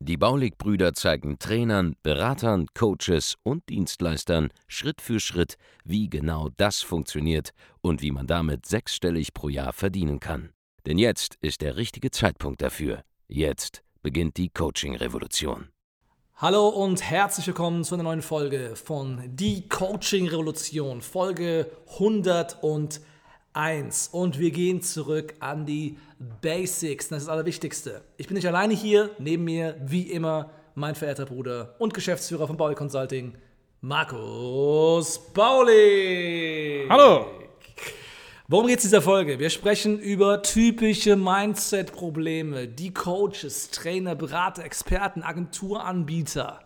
Die Baulig-Brüder zeigen Trainern, Beratern, Coaches und Dienstleistern Schritt für Schritt, wie genau das funktioniert und wie man damit sechsstellig pro Jahr verdienen kann. Denn jetzt ist der richtige Zeitpunkt dafür. Jetzt beginnt die Coaching-Revolution. Hallo und herzlich willkommen zu einer neuen Folge von Die Coaching Revolution, Folge 101. Und wir gehen zurück an die Basics, das ist das Allerwichtigste. Ich bin nicht alleine hier, neben mir, wie immer, mein verehrter Bruder und Geschäftsführer von Bauli Consulting, Markus Bauli. Hallo. Worum geht es in dieser Folge? Wir sprechen über typische Mindset-Probleme, die Coaches, Trainer, Berater, Experten, Agenturanbieter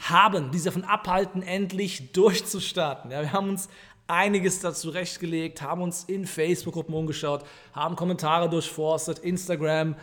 haben, die sie davon abhalten, endlich durchzustarten. Ja, wir haben uns einiges dazu rechtgelegt, haben uns in Facebook-Gruppen umgeschaut, haben Kommentare durchforstet, Instagram,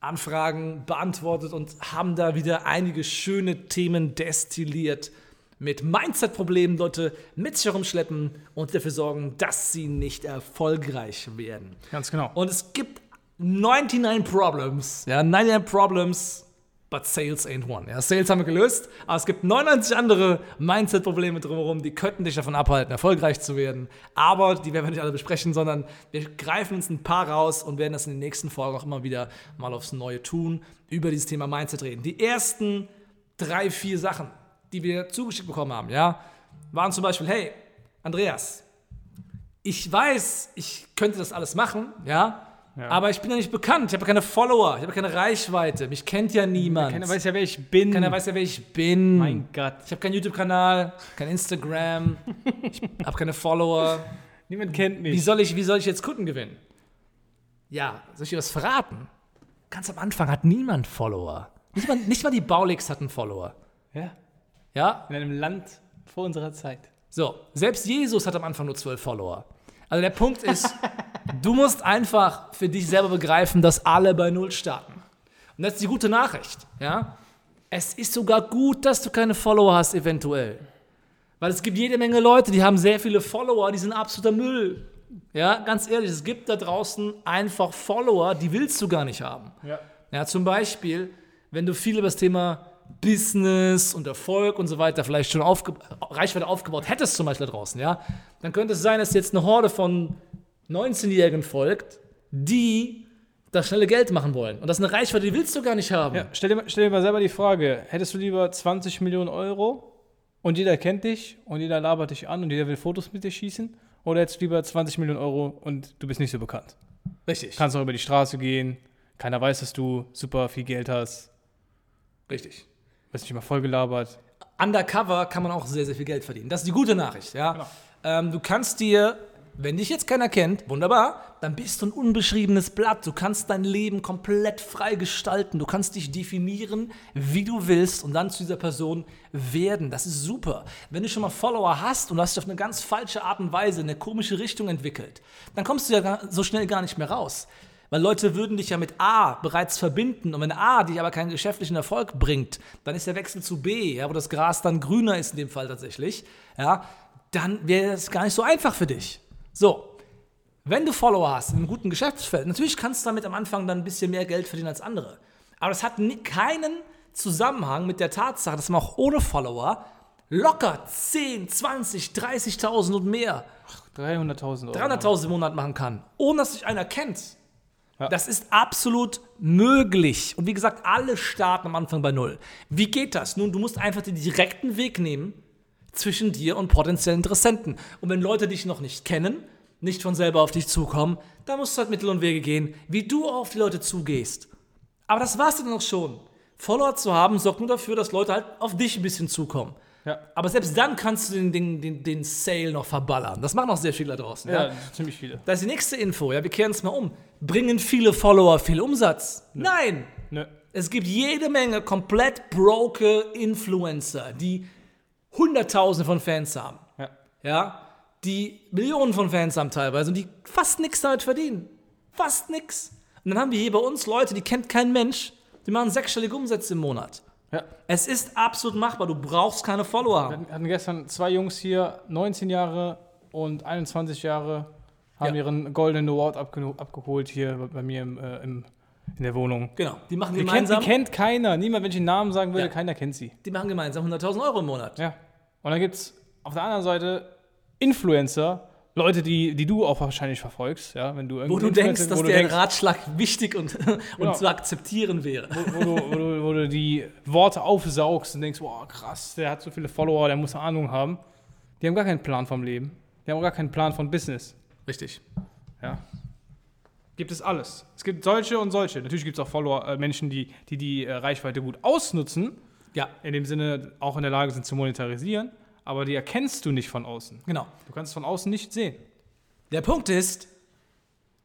Anfragen beantwortet und haben da wieder einige schöne Themen destilliert mit Mindset-Problemen Leute mit sich herumschleppen und dafür sorgen, dass sie nicht erfolgreich werden. Ganz genau. Und es gibt 99 Problems, ja, 99 Problems, but Sales ain't one. Ja, Sales haben wir gelöst, aber es gibt 99 andere Mindset-Probleme drumherum, die könnten dich davon abhalten, erfolgreich zu werden. Aber die werden wir nicht alle besprechen, sondern wir greifen uns ein paar raus und werden das in den nächsten Folgen auch immer wieder mal aufs Neue tun, über dieses Thema Mindset reden. Die ersten drei, vier Sachen, die wir zugeschickt bekommen haben, ja, waren zum Beispiel, hey, Andreas, ich weiß, ich könnte das alles machen, ja, Ja. aber ich bin ja nicht bekannt, ich habe keine Follower, ich habe keine Reichweite, mich kennt ja niemand. Keiner weiß ja, wer ich bin. Keiner weiß ja, wer ich bin. Mein Gott. Ich habe keinen YouTube-Kanal, kein Instagram, ich habe keine Follower. Niemand kennt mich. Wie soll, ich, wie soll ich jetzt Kunden gewinnen? Ja, soll ich dir was verraten? Ganz am Anfang hat niemand Follower. Nicht mal, nicht mal die Baulix hatten Follower. Ja. Ja, In einem Land vor unserer Zeit. So, selbst Jesus hat am Anfang nur zwölf Follower. Also der Punkt ist, du musst einfach für dich selber begreifen, dass alle bei Null starten. Und das ist die gute Nachricht, ja. Es ist sogar gut, dass du keine Follower hast, eventuell. Weil es gibt jede Menge Leute, die haben sehr viele Follower, die sind absoluter Müll. Ja, ganz ehrlich, es gibt da draußen einfach Follower, die willst du gar nicht haben. Ja. Ja, zum Beispiel, wenn du viel über das Thema Business und Erfolg und so weiter vielleicht schon aufge Reichweite aufgebaut hättest, zum Beispiel da draußen, ja, dann könnte es sein, dass jetzt eine Horde von 19-Jährigen folgt, die das schnelle Geld machen wollen. Und das ist eine Reichweite, die willst du gar nicht haben. ja. Stell, dir, mal- stell dir mal selber die Frage: Hättest du lieber 20 Millionen Euro und jeder kennt dich und jeder labert dich an und jeder will Fotos mit dir schießen? Oder hättest du lieber 20 Millionen Euro und du bist nicht so bekannt? Richtig. Kannst auch über die Straße gehen, keiner weiß, dass du super viel Geld hast, Richtig. Wirst nicht mal voll gelabert. Undercover kann man auch sehr, sehr viel Geld verdienen. Das ist die gute Nachricht. Ja? Genau. Ähm, du kannst dir, wenn dich jetzt keiner kennt, wunderbar, dann bist du ein unbeschriebenes Blatt. Du kannst dein Leben komplett frei gestalten. Du kannst dich definieren, wie du willst und dann zu dieser Person werden. Das ist super. Wenn du schon mal Follower hast und du hast dich auf eine ganz falsche Art und Weise in eine komische Richtung entwickelt, dann kommst du ja so schnell gar nicht mehr raus. Weil Leute würden dich ja mit A bereits verbinden und wenn A dich aber keinen geschäftlichen Erfolg bringt, dann ist der Wechsel zu B, ja, wo das Gras dann grüner ist in dem Fall tatsächlich, ja, dann wäre es gar nicht so einfach für dich. So, wenn du Follower hast in einem guten Geschäftsfeld, natürlich kannst du damit am Anfang dann ein bisschen mehr Geld verdienen als andere. Aber das hat keinen Zusammenhang mit der Tatsache, dass man auch ohne Follower locker 10, 20, 30.000 und mehr 300.000 Euro. 300.000 im Monat machen kann, ohne dass sich einer kennt. Ja. Das ist absolut möglich. Und wie gesagt, alle starten am Anfang bei Null. Wie geht das? Nun, du musst einfach den direkten Weg nehmen zwischen dir und potenziellen Interessenten. Und wenn Leute dich noch nicht kennen, nicht von selber auf dich zukommen, dann musst du halt Mittel und Wege gehen, wie du auf die Leute zugehst. Aber das war's dann auch schon. Follower zu haben, sorgt nur dafür, dass Leute halt auf dich ein bisschen zukommen. Ja. Aber selbst dann kannst du den, den, den, den Sale noch verballern. Das machen auch sehr viele da draußen. Ja, ziemlich viele. Das ist die nächste Info. Ja, wir kehren es mal um. Bringen viele Follower viel Umsatz? Nein. Nö. Es gibt jede Menge komplett broke Influencer, die Hunderttausende von Fans haben. Ja. Ja, die Millionen von Fans haben teilweise und die fast nichts damit verdienen. Fast nichts. Und dann haben wir hier bei uns Leute, die kennt kein Mensch, die machen sechsstellige Umsätze im Monat. Ja. Es ist absolut machbar, du brauchst keine Follower haben. Wir hatten gestern zwei Jungs hier, 19 Jahre und 21 Jahre, haben Ja. ihren Golden Award abge abgeholt hier bei- mir im, äh, im, in der Wohnung. Genau, die machen Die kennt, gemeinsam, die kennt keiner. Niemand, wenn ich den Namen sagen würde, Ja. keiner kennt sie. die machen gemeinsam 100.000 Euro im Monat. Ja. Und dann gibt es auf der anderen Seite Influencer, Leute, die, die du auch wahrscheinlich verfolgst, ja, wenn du Wo irgendeinen du denkst, dass wo der Ratschlag wichtig und, und Genau. zu akzeptieren wäre. wo, du, wo, du, wo du die Worte aufsaugst und denkst, wow, krass, der hat so viele Follower, der muss Ahnung haben. Die haben gar keinen Plan vom Leben. Die haben auch gar keinen Plan von Business. Richtig. Ja. Gibt es alles. Es gibt solche und solche. Natürlich gibt es auch Follower, äh, Menschen, die die, die äh, Reichweite gut ausnutzen, Ja, in dem Sinne auch in der Lage sind zu monetarisieren, aber die erkennst du nicht von außen. genau. Du kannst es von außen nicht sehen. Der Punkt ist,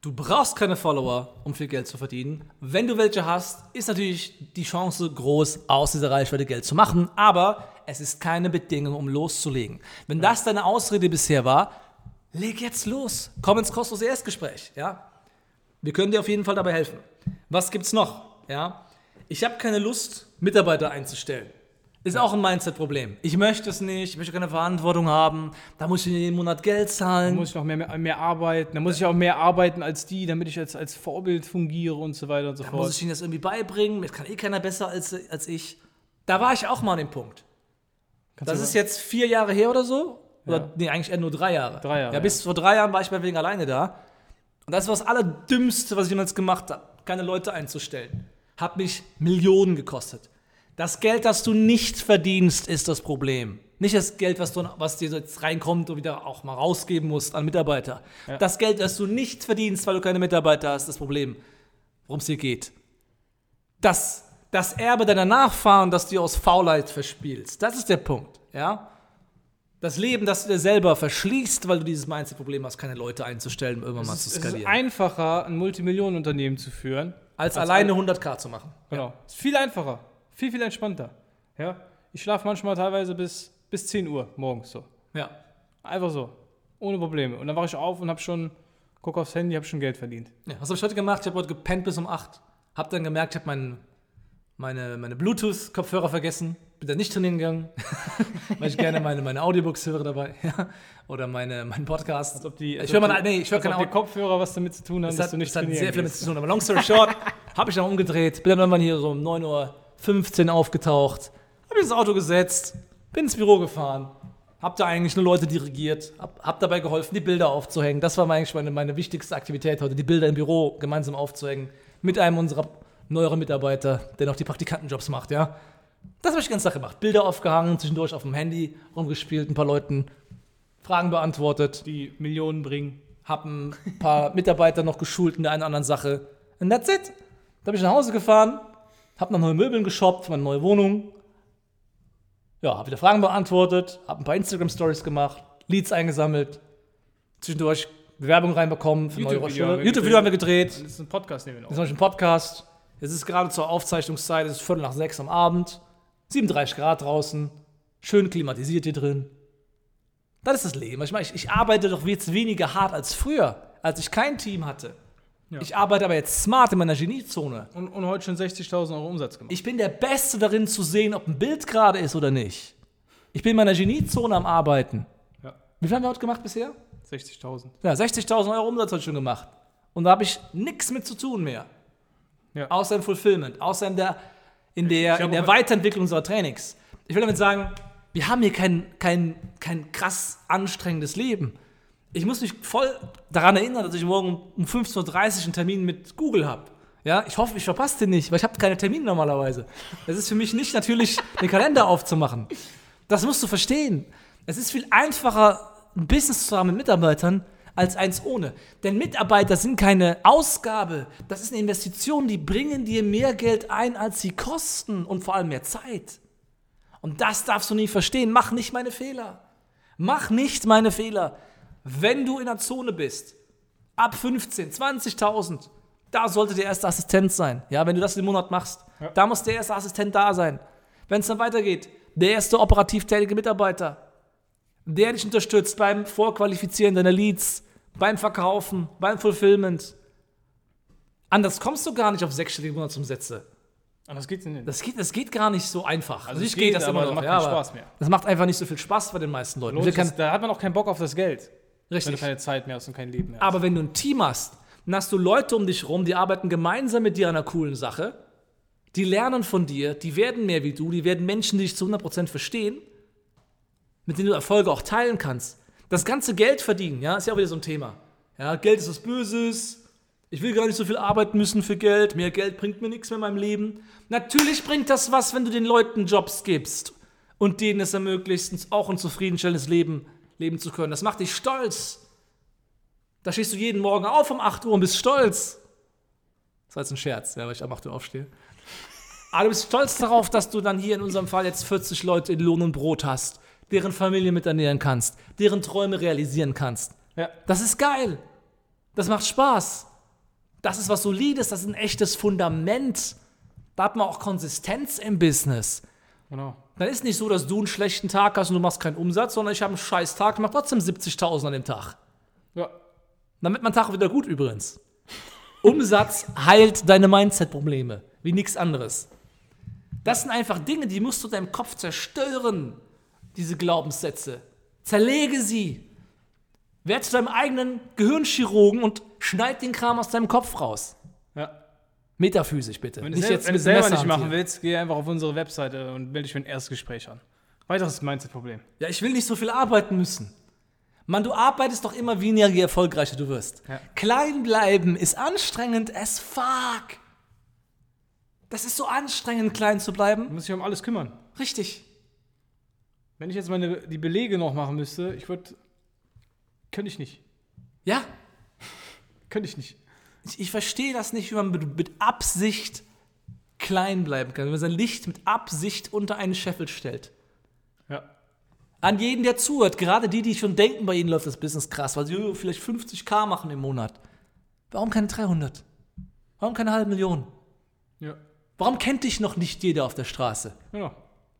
du brauchst keine Follower, um viel Geld zu verdienen. Wenn du welche hast, ist natürlich die Chance groß, aus dieser Reichweite Geld zu machen. Aber es ist keine Bedingung, um loszulegen. Wenn das deine Ausrede bisher war, leg jetzt los. Komm ins kostenlose Erstgespräch. Ja? Wir können dir auf jeden Fall dabei helfen. Was gibt's noch? Ja? Ich habe keine Lust, Mitarbeiter einzustellen. Ist auch ein Mindset-Problem. Ich möchte es nicht, ich möchte keine Verantwortung haben, da muss ich jeden Monat Geld Da zahlen. muss ich noch mehr, mehr, mehr arbeiten, da muss ich auch mehr arbeiten als die, damit ich als, als Vorbild fungiere und so weiter und so Da fort. muss ich ihnen das irgendwie beibringen. Mir kann eh keiner besser als, als ich. Da war ich auch mal an dem Punkt. Kannst Das ist jetzt vier Jahre her oder so. Oder Ja. nee, eigentlich eher nur drei Jahre. Drei Jahre, Ja, bis vor drei Jahren war ich bei wegen alleine da. Und das war das Allerdümmste, was ich jemals gemacht habe. Keine Leute einzustellen. Hat mich Millionen gekostet. Das Geld, das du nicht verdienst, ist das Problem. Nicht das Geld, was, du, was dir jetzt reinkommt und wieder auch mal rausgeben musst an Mitarbeiter. Ja. Das Geld, das du nicht verdienst, weil du keine Mitarbeiter hast, ist das Problem, worum es hier geht. Das, das Erbe deiner Nachfahren, das du aus Faulheit verspielst. Das ist der Punkt. Ja? Das Leben, das du dir selber verschließt, weil du dieses Mindset-Problem hast, keine Leute einzustellen, um irgendwann mal zu es ist skalieren. einfacher, ein Multimillionenunternehmen zu führen. als, alleine 100k zu machen. Genau. Ist viel einfacher. Viel, viel entspannter. Ja? Ich schlafe manchmal teilweise bis, bis 10 Uhr morgens so. Ja. Einfach so. Ohne Probleme. Und dann wache ich auf und habe schon, gucke aufs Handy, habe schon Geld verdient. ja. Was habe ich heute gemacht? Ich habe heute gepennt bis um 8. Hab dann gemerkt, ich habe mein, meine, meine Bluetooth-Kopfhörer vergessen. Bin dann nicht trainieren gegangen, weil ich gerne meine, meine Audiobooks höre dabei. Ja. Oder meine, meinen Podcast. Als ob die, ich höre nee, ich höre als ob keine die Kopfhörer was damit zu tun haben, Das dass hat, du nicht das hat trainieren sehr viel damit zu tun. Aber long story short, habe ich dann umgedreht, bin dann irgendwann hier so um 9.15 Uhr aufgetaucht, habe ins Auto gesetzt, bin ins Büro gefahren, habe da eigentlich nur Leute dirigiert, habe hab dabei geholfen, die Bilder aufzuhängen. Das war eigentlich meine, meine wichtigste Aktivität heute, die Bilder im Büro gemeinsam aufzuhängen mit einem unserer neueren Mitarbeiter, der noch die Praktikantenjobs macht, ja. Das habe ich die ganze Tag gemacht. Bilder aufgehangen, zwischendurch auf dem Handy rumgespielt, ein paar Leuten Fragen beantwortet Die Millionen bringen. habe ein paar Mitarbeiter noch geschult in der einen oder anderen Sache. Und that's it. Da bin ich nach Hause gefahren, habe noch neue Möbeln geshoppt für meine neue Wohnung. Ja, habe wieder Fragen beantwortet, habe ein paar Instagram-Stories gemacht, Leads eingesammelt, zwischendurch Bewerbung reinbekommen für neue YouTube-Video haben Rollstühle. YouTube-Video haben wir gedreht. Das ist ein Podcast, nehmen wir Das noch. ist noch ein Podcast. Es ist gerade zur Aufzeichnungszeit, es ist Viertel nach sechs am Abend, 37 Grad draußen, schön klimatisiert hier drin. Das ist das Leben. Ich meine, ich, ich arbeite doch jetzt weniger hart als früher, als ich kein Team hatte. Ja. Ich arbeite aber jetzt smart in meiner Geniezone. Und, und heute schon 60.000 Euro Umsatz gemacht. Ich bin der Beste darin zu sehen, ob ein Bild gerade ist oder nicht. Ich bin in meiner Geniezone am Arbeiten. Ja, Wie viel haben wir heute gemacht bisher? 60.000. Ja, 60.000 Euro Umsatz heute schon gemacht. Und da habe ich nichts mit zu tun mehr. Ja. Außer im Fulfillment, außer in der, in der, in der Weiterentwicklung unserer Trainings. Ich will damit sagen, wir haben hier kein, kein, kein krass anstrengendes Leben. Ich muss mich voll daran erinnern, dass ich morgen um 15.30 Uhr einen Termin mit Google habe. Ja, ich hoffe, ich verpasse den nicht, weil ich habe keine Termine normalerweise. Es ist für mich nicht natürlich, den Kalender aufzumachen. Das musst du verstehen. Es ist viel einfacher, ein Business zu haben mit Mitarbeitern, als eins ohne. Denn Mitarbeiter sind keine Ausgabe. Das ist eine Investition, die bringen dir mehr Geld ein, als sie kosten und vor allem mehr Zeit. Und das darfst du nie verstehen. Mach nicht meine Fehler. Mach nicht meine Fehler. Wenn du in der Zone bist, ab 15, 20.000, da sollte der erste Assistent sein. Ja, wenn du das im Monat machst, da muss der erste Assistent da sein. Wenn es dann weitergeht, der erste operativ tätige Mitarbeiter. der dich unterstützt beim Vorqualifizieren deiner Leads, beim Verkaufen, beim Fulfillment. Anders kommst du gar nicht auf sechsstellige Monatsumsätze. Anders geht's nicht. Das geht, das geht gar nicht so einfach. Also ich es geht, aber noch, macht ja, keinen Spaß mehr. Das macht einfach nicht so viel Spaß bei den meisten Leuten. Das- da hat man auch keinen Bock auf das Geld. Wenn Richtig. du keine Zeit mehr hast und kein Leben mehr hast. Aber wenn du ein Team hast, dann hast du Leute um dich rum, die arbeiten gemeinsam mit dir an einer coolen Sache, die lernen von dir, die werden mehr wie du, die werden Menschen, die dich zu 100% verstehen, mit denen du Erfolge auch teilen kannst. Das ganze Geld verdienen, ja, ist ja auch wieder so ein Thema. Ja, Geld ist was Böses. Ich will gar nicht so viel arbeiten müssen für Geld. Mehr Geld bringt mir nichts mehr in meinem Leben. Natürlich bringt das was, wenn du den Leuten Jobs gibst und denen es ermöglicht, auch ein zufriedenstellendes Leben leben zu können. Das macht dich stolz. Da stehst du jeden Morgen auf um 8 Uhr und bist stolz. Das war jetzt ein Scherz, ja, weil ich um 8 Uhr aufstehe. Aber du bist stolz darauf, dass du dann hier in unserem Fall jetzt 40 Leute in Lohn und Brot hast, deren Familie mit ernähren kannst, deren Träume realisieren kannst. ja. Das ist geil. Das macht Spaß. Das ist was Solides, das ist ein echtes Fundament. Da hat man auch Konsistenz im Business. Genau. Dann ist nicht so, dass du einen schlechten Tag hast und du machst keinen Umsatz, sondern ich habe einen scheiß Tag und mache trotzdem 70.000 an dem Tag. Ja. Dann wird mein Tag wieder gut übrigens. Umsatz heilt deine Mindset-Probleme, wie nichts anderes. Das sind einfach Dinge, die musst du deinem Kopf zerstören, diese Glaubenssätze. Zerlege sie. Werd zu deinem eigenen Gehirnchirurgen und schneid den Kram aus deinem Kopf raus. Metaphysisch bitte. Wenn du es sel- wenn du selber Messer nicht machen hantieren. willst, geh einfach auf unsere Webseite und melde dich für ein erstes Gespräch an. Weiteres Mindset-Problem. Ja, ich will nicht so viel arbeiten müssen. Mann, du arbeitest doch immer weniger, je erfolgreicher du wirst. Ja. Klein bleiben ist anstrengend as fuck. Das ist so anstrengend, klein zu Du bleiben. musst dich um alles kümmern. Richtig. Wenn ich jetzt meine, die Belege noch machen müsste, ich würde. Könnte ich nicht. Ja, Könnte ich nicht. Ich, ich verstehe das nicht, wie man mit, mit Absicht klein bleiben kann. Wenn man sein Licht mit Absicht unter einen Scheffel stellt. Ja. An jeden, der zuhört, gerade die, die schon denken, bei ihnen läuft das Business krass, weil sie oh, vielleicht 50k machen im Monat. Warum keine 300? Warum keine halbe Million? Ja. Warum kennt dich noch nicht jeder auf der Straße Genau.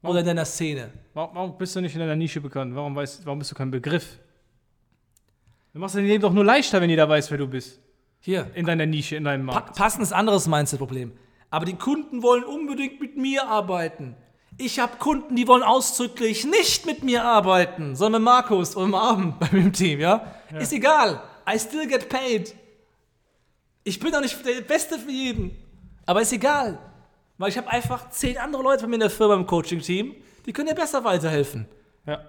oder in deiner Szene? Warum, warum bist du nicht in deiner Nische bekannt? Warum, weißt, warum bist du kein Begriff? Du machst dein Leben doch nur leichter, wenn jeder weiß, wer du bist. Hier, In deiner Nische, in deinem pa Markt. passendes anderes Mindset-Problem. Aber die Kunden wollen unbedingt mit mir arbeiten. Ich habe Kunden, die wollen ausdrücklich nicht mit mir arbeiten, sondern mit Markus oder mit Abend bei mir im Team, ja? Ist egal. I still get paid. Ich bin doch nicht der Beste für jeden. Aber ist egal. Weil ich habe einfach zehn andere Leute bei mir in der Firma im Coaching-Team, die können dir besser weiterhelfen. Ja.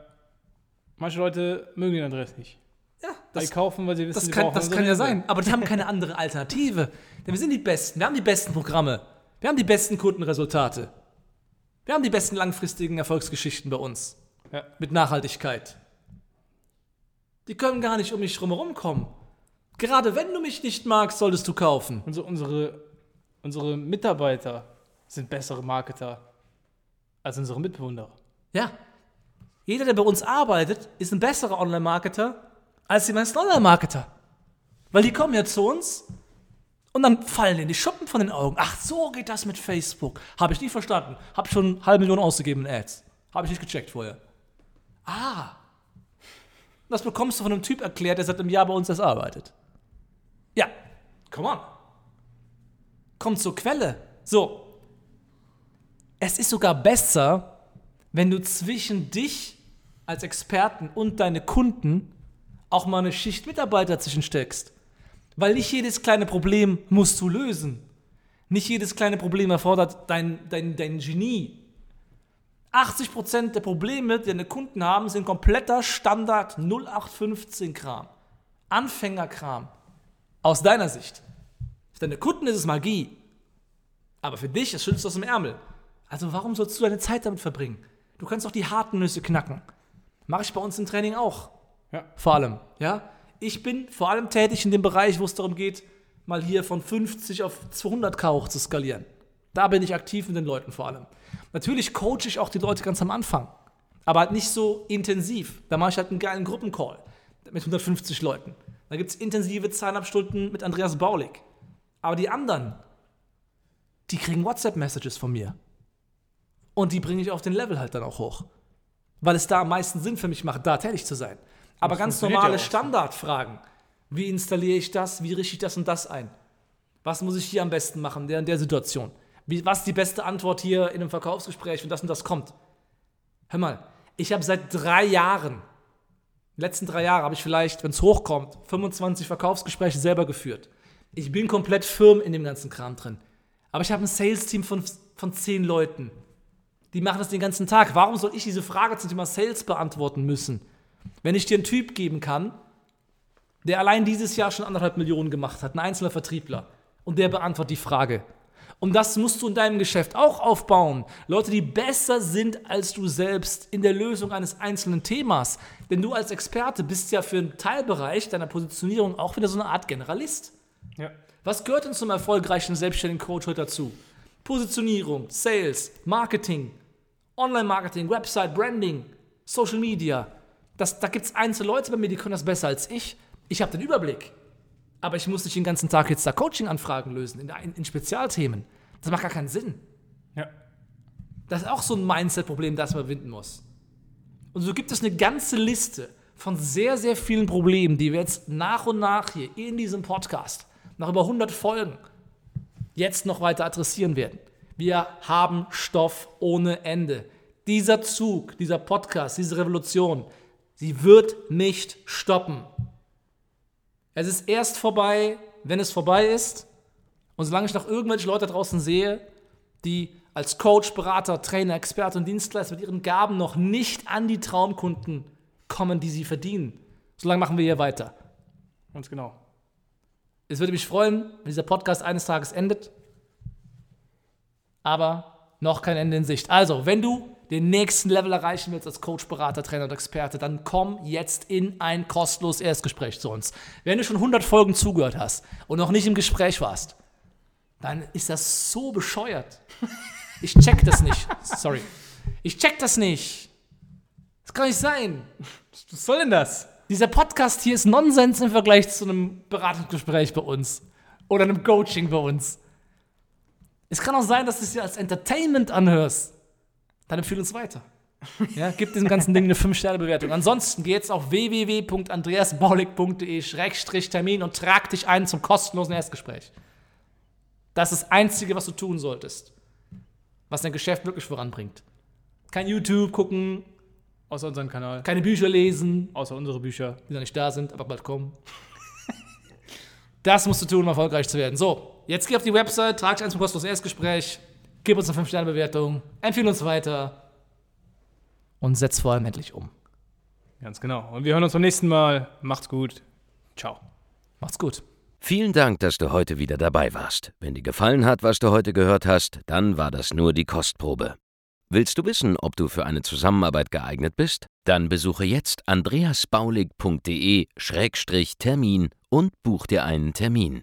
Manche Leute mögen den Adress nicht. Ja, die kaufen, weil sie wissen, Das kann, brauchen das kann ja sein. Aber die haben keine andere Alternative. Denn wir sind die Besten. Wir haben die besten Programme. Wir haben die besten Kundenresultate. Wir haben die besten langfristigen Erfolgsgeschichten bei uns. Ja. Mit Nachhaltigkeit. Die können gar nicht um mich drumherum kommen. Gerade wenn du mich nicht magst, solltest du kaufen. Unsere, unsere, unsere Mitarbeiter sind bessere Marketer als unsere Mitbewohner. Ja. Jeder, der bei uns arbeitet, ist ein besserer Online-Marketer als die meisten Online-Marketer. Weil die kommen ja zu uns und dann fallen denen die Schuppen von den Augen. Ach, so geht das mit Facebook. Habe ich nie verstanden. Habe schon eine halbe Million ausgegeben in Ads. Habe ich nicht gecheckt vorher. Ah. Das bekommst du von einem Typ erklärt, der seit einem Jahr bei uns erst arbeitet. Ja, come on. Komm zur Quelle. So. Es ist sogar besser, wenn du zwischen dich als Experten und deine Kunden auch mal eine Schicht Mitarbeiter zwischensteckst. Weil nicht jedes kleine Problem musst du lösen. Nicht jedes kleine Problem erfordert dein, dein, dein Genie. 80% der Probleme, die deine Kunden haben, sind kompletter Standard 0815-Kram. Anfängerkram. Aus deiner Sicht. Für deine Kunden ist es Magie. Aber für dich, das schützt aus dem Ärmel. Also warum sollst du deine Zeit damit verbringen? Du kannst doch die harten Nüsse knacken. Mache ich bei uns im Training auch. Ja. Vor allem, ja. Ich bin vor allem tätig in dem Bereich, wo es darum geht, mal hier von 50 auf 200k hoch zu skalieren. Da bin ich aktiv mit den Leuten vor allem. Natürlich coache ich auch die Leute ganz am Anfang, aber halt nicht so intensiv. Da mache ich halt einen geilen Gruppencall mit 150 Leuten. Da gibt es intensive zweieinhalb Stunden mit Andreas Baulig. Aber die anderen, die kriegen WhatsApp-Messages von mir. Und die bringe ich auf den Level halt dann auch hoch. weil es da am meisten Sinn für mich macht, da tätig zu sein. Aber ganz normale ja. Standardfragen. Wie installiere ich das? Wie richte ich das und das ein? Was muss ich hier am besten machen, in der, in der Situation? Wie, was ist die beste Antwort hier in einem Verkaufsgespräch, wenn das und das kommt? Hör mal, ich habe seit drei Jahren, die letzten drei Jahre habe ich vielleicht, wenn es hochkommt, 25 Verkaufsgespräche selber geführt. Ich bin komplett firm in dem ganzen Kram drin. Aber ich habe ein Sales-Team von, von zehn Leuten. Die machen das den ganzen Tag. Warum soll ich diese Frage zum Thema Sales beantworten müssen? Wenn ich dir einen Typ geben kann, der allein dieses Jahr schon anderthalb Millionen gemacht hat, ein einzelner Vertriebler, und der beantwortet die Frage. Und das musst du in deinem Geschäft auch aufbauen. Leute, die besser sind als du selbst in der Lösung eines einzelnen Themas. Denn du als Experte bist ja für einen Teilbereich deiner Positionierung auch wieder so eine Art Generalist. Ja. Was gehört denn zum erfolgreichen selbstständigen Coach heute dazu? Positionierung, Sales, Marketing, Online-Marketing, Website, Branding, Social Media. Das, da gibt es einzelne Leute bei mir, die können das besser als ich. Ich habe den Überblick. Aber ich muss nicht den ganzen Tag jetzt da Coaching-Anfragen lösen in, in, in Spezialthemen. Das macht gar keinen Sinn. Ja. Das ist auch so ein Mindset-Problem, das man überwinden muss. Und so gibt es eine ganze Liste von sehr, sehr vielen Problemen, die wir jetzt nach und nach hier in diesem Podcast, nach über 100 Folgen, jetzt noch weiter adressieren werden. Wir haben Stoff ohne Ende. Dieser Zug, dieser Podcast, diese Revolution, sie wird nicht stoppen. Es ist erst vorbei, wenn es vorbei ist. Und solange ich noch irgendwelche Leute da draußen sehe, die als Coach, Berater, Trainer, Experte und Dienstleister mit ihren Gaben noch nicht an die Traumkunden kommen, die sie verdienen, solange machen wir hier weiter. Ganz genau. Es würde mich freuen, wenn dieser Podcast eines Tages endet. Aber noch kein Ende in Sicht. Also, wenn du den nächsten Level erreichen willst als Coach, Berater, Trainer und Experte, dann komm jetzt in ein kostenloses Erstgespräch zu uns. Wenn du schon 100 Folgen zugehört hast und noch nicht im Gespräch warst, dann ist das so bescheuert. Ich check das nicht. Sorry. Ich check das nicht. Das kann nicht sein. Was soll denn das? Dieser Podcast hier ist Nonsens im Vergleich zu einem Beratungsgespräch bei uns. Oder einem Coaching bei uns. Es kann auch sein, dass du es dir als Entertainment anhörst. Dann empfehle uns weiter. Ja, gib diesem ganzen Ding eine 5-Sterne-Bewertung. Ansonsten geh jetzt auf www.andreasbaulig.de-termin und trag dich ein zum kostenlosen Erstgespräch. Das ist das Einzige, was du tun solltest. Was dein Geschäft wirklich voranbringt. Kein YouTube gucken, Außer unseren Kanal. keine Bücher lesen, Außer unsere Bücher. die noch nicht da sind, aber bald kommen. Das musst du tun, um erfolgreich zu werden. So, jetzt geh auf die Website, trag dich ein zum kostenlosen Erstgespräch, gib uns eine 5-Sterne-Bewertung, empfehle uns weiter und setz vor allem endlich um. Ganz genau. Und wir hören uns beim nächsten Mal. Macht's gut. Ciao. Macht's gut. Vielen Dank, dass du heute wieder dabei warst. Wenn dir gefallen hat, was du heute gehört hast, dann war das nur die Kostprobe. Willst du wissen, ob du für eine Zusammenarbeit geeignet bist? Dann besuche jetzt andreasbaulig.de-termin und buch dir einen Termin.